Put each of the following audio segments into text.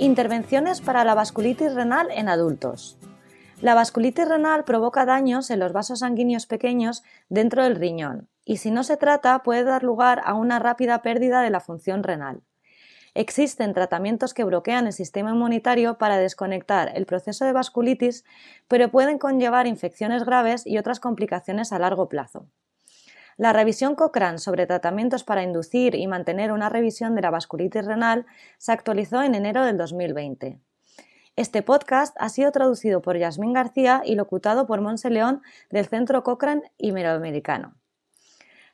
Intervenciones para la vasculitis renal en adultos. La vasculitis renal provoca daños en los vasos sanguíneos pequeños dentro del riñón y si no se trata puede dar lugar a una rápida pérdida de la función renal. Existen tratamientos que bloquean el sistema inmunitario para desconectar el proceso de vasculitis, pero pueden conllevar infecciones graves y otras complicaciones a largo plazo. La revisión Cochrane sobre tratamientos para inducir y mantener una revisión de la vasculitis renal se actualizó en enero del 2020. Este podcast ha sido traducido por Yasmín García y locutado por Monse León del Centro Cochrane Iberoamericano.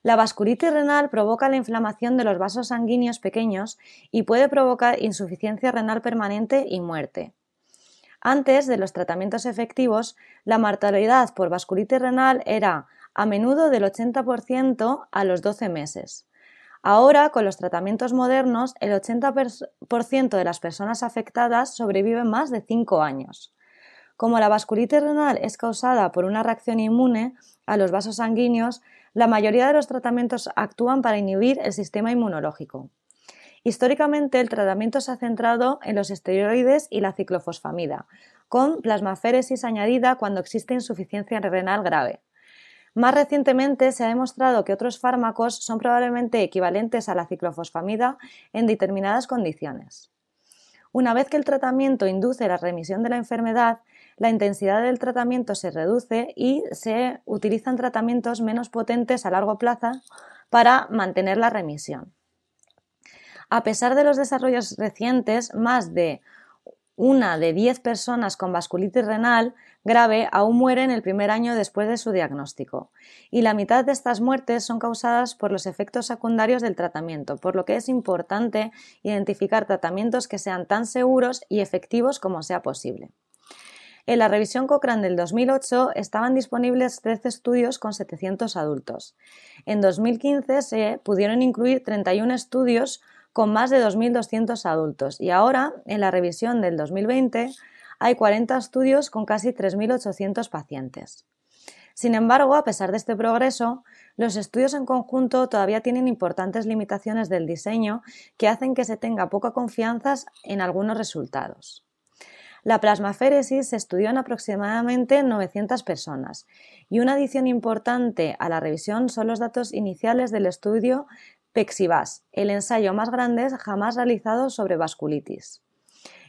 La vasculitis renal provoca la inflamación de los vasos sanguíneos pequeños y puede provocar insuficiencia renal permanente y muerte. Antes de los tratamientos efectivos, la mortalidad por vasculitis renal era a menudo del 80% a los 12 meses. Ahora, con los tratamientos modernos, el 80% de las personas afectadas sobreviven más de 5 años. Como la vasculitis renal es causada por una reacción inmune a los vasos sanguíneos, la mayoría de los tratamientos actúan para inhibir el sistema inmunológico. Históricamente, el tratamiento se ha centrado en los esteroides y la ciclofosfamida, con plasmaféresis añadida cuando existe insuficiencia renal grave. Más recientemente se ha demostrado que otros fármacos son probablemente equivalentes a la ciclofosfamida en determinadas condiciones. Una vez que el tratamiento induce la remisión de la enfermedad, la intensidad del tratamiento se reduce y se utilizan tratamientos menos potentes a largo plazo para mantener la remisión. A pesar de los desarrollos recientes, más de una de diez personas con vasculitis renal grave aún muere en el primer año después de su diagnóstico, y la mitad de estas muertes son causadas por los efectos secundarios del tratamiento, por lo que es importante identificar tratamientos que sean tan seguros y efectivos como sea posible. En la revisión Cochrane del 2008 estaban disponibles 13 estudios con 700 adultos. En 2015 se pudieron incluir 31 estudios con más de 2.200 adultos y ahora, en la revisión del 2020, hay 40 estudios con casi 3.800 pacientes. Sin embargo, a pesar de este progreso, los estudios en conjunto todavía tienen importantes limitaciones del diseño que hacen que se tenga poca confianza en algunos resultados. La plasmaféresis se estudió en aproximadamente 900 personas y una adición importante a la revisión son los datos iniciales del estudio Pexivas, el ensayo más grande jamás realizado sobre vasculitis.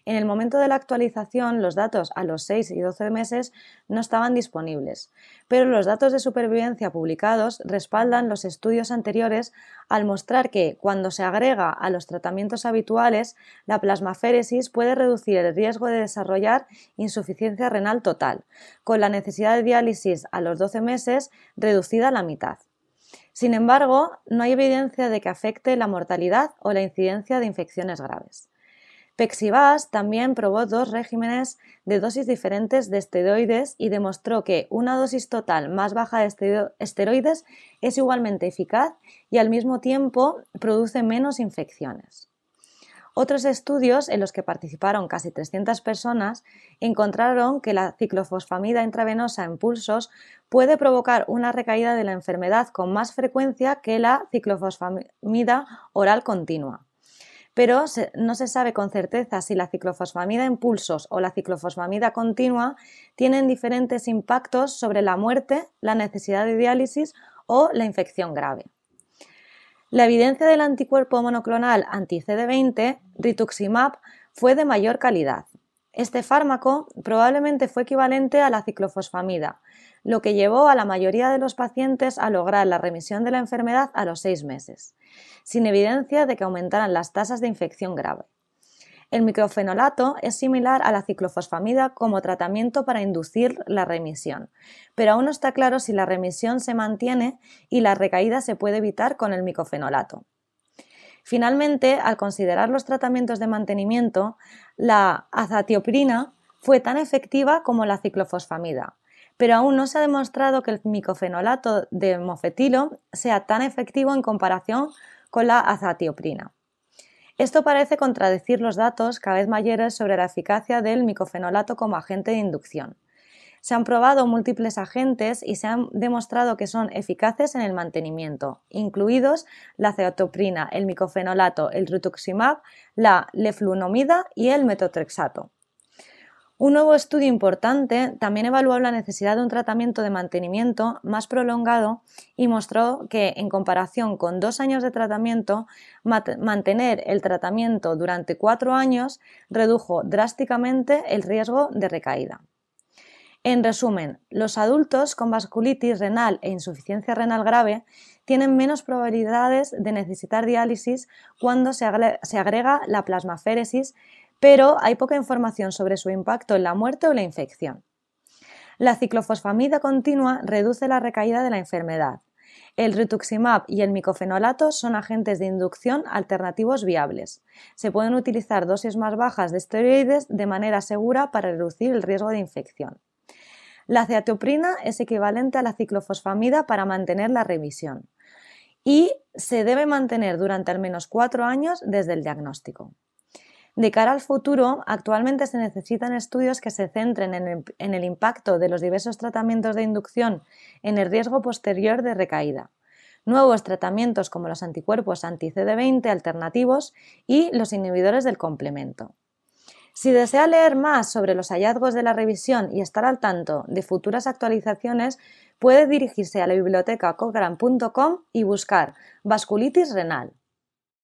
En el momento de la actualización, los datos a los 6 y 12 meses no estaban disponibles, pero los datos de supervivencia publicados respaldan los estudios anteriores al mostrar que, cuando se agrega a los tratamientos habituales, la plasmaféresis puede reducir el riesgo de desarrollar insuficiencia renal total, con la necesidad de diálisis a los 12 meses reducida a la mitad. Sin embargo, no hay evidencia de que afecte la mortalidad o la incidencia de infecciones graves. Pexivas también probó dos regímenes de dosis diferentes de esteroides y demostró que una dosis total más baja de esteroides es igualmente eficaz y al mismo tiempo produce menos infecciones. Otros estudios en los que participaron casi 300 personas encontraron que la ciclofosfamida intravenosa en pulsos puede provocar una recaída de la enfermedad con más frecuencia que la ciclofosfamida oral continua. Pero no se sabe con certeza si la ciclofosfamida en pulsos o la ciclofosfamida continua tienen diferentes impactos sobre la muerte, la necesidad de diálisis o la infección grave. La evidencia del anticuerpo monoclonal anti-CD20, rituximab, fue de mayor calidad. Este fármaco probablemente fue equivalente a la ciclofosfamida, lo que llevó a la mayoría de los pacientes a lograr la remisión de la enfermedad a los seis meses, sin evidencia de que aumentaran las tasas de infección grave. El microfenolato es similar a la ciclofosfamida como tratamiento para inducir la remisión, pero aún no está claro si la remisión se mantiene y la recaída se puede evitar con el microfenolato. Finalmente, al considerar los tratamientos de mantenimiento, la azatioprina fue tan efectiva como la ciclofosfamida, pero aún no se ha demostrado que el micofenolato de mofetilo sea tan efectivo en comparación con la azatioprina. Esto parece contradecir los datos cada vez mayores sobre la eficacia del micofenolato como agente de inducción. Se han probado múltiples agentes y se han demostrado que son eficaces en el mantenimiento, incluidos la ceatoprina, el micofenolato, el rituximab, la leflunomida y el metotrexato. Un nuevo estudio importante también evaluó la necesidad de un tratamiento de mantenimiento más prolongado y mostró que, en comparación con dos años de tratamiento, mantener el tratamiento durante cuatro años redujo drásticamente el riesgo de recaída. En resumen, los adultos con vasculitis renal e insuficiencia renal grave tienen menos probabilidades de necesitar diálisis cuando se agrega la plasmaféresis pero hay poca información sobre su impacto en la muerte o la infección. La ciclofosfamida continua reduce la recaída de la enfermedad. El rituximab y el micofenolato son agentes de inducción alternativos viables. Se pueden utilizar dosis más bajas de esteroides de manera segura para reducir el riesgo de infección. La ceatoprina es equivalente a la ciclofosfamida para mantener la remisión y se debe mantener durante al menos cuatro años desde el diagnóstico. De cara al futuro, actualmente se necesitan estudios que se centren en el, impacto de los diversos tratamientos de inducción en el riesgo posterior de recaída. Nuevos tratamientos como los anticuerpos anti-CD20 alternativos y los inhibidores del complemento. Si desea leer más sobre los hallazgos de la revisión y estar al tanto de futuras actualizaciones, puede dirigirse a la biblioteca cochrane.com y buscar vasculitis renal.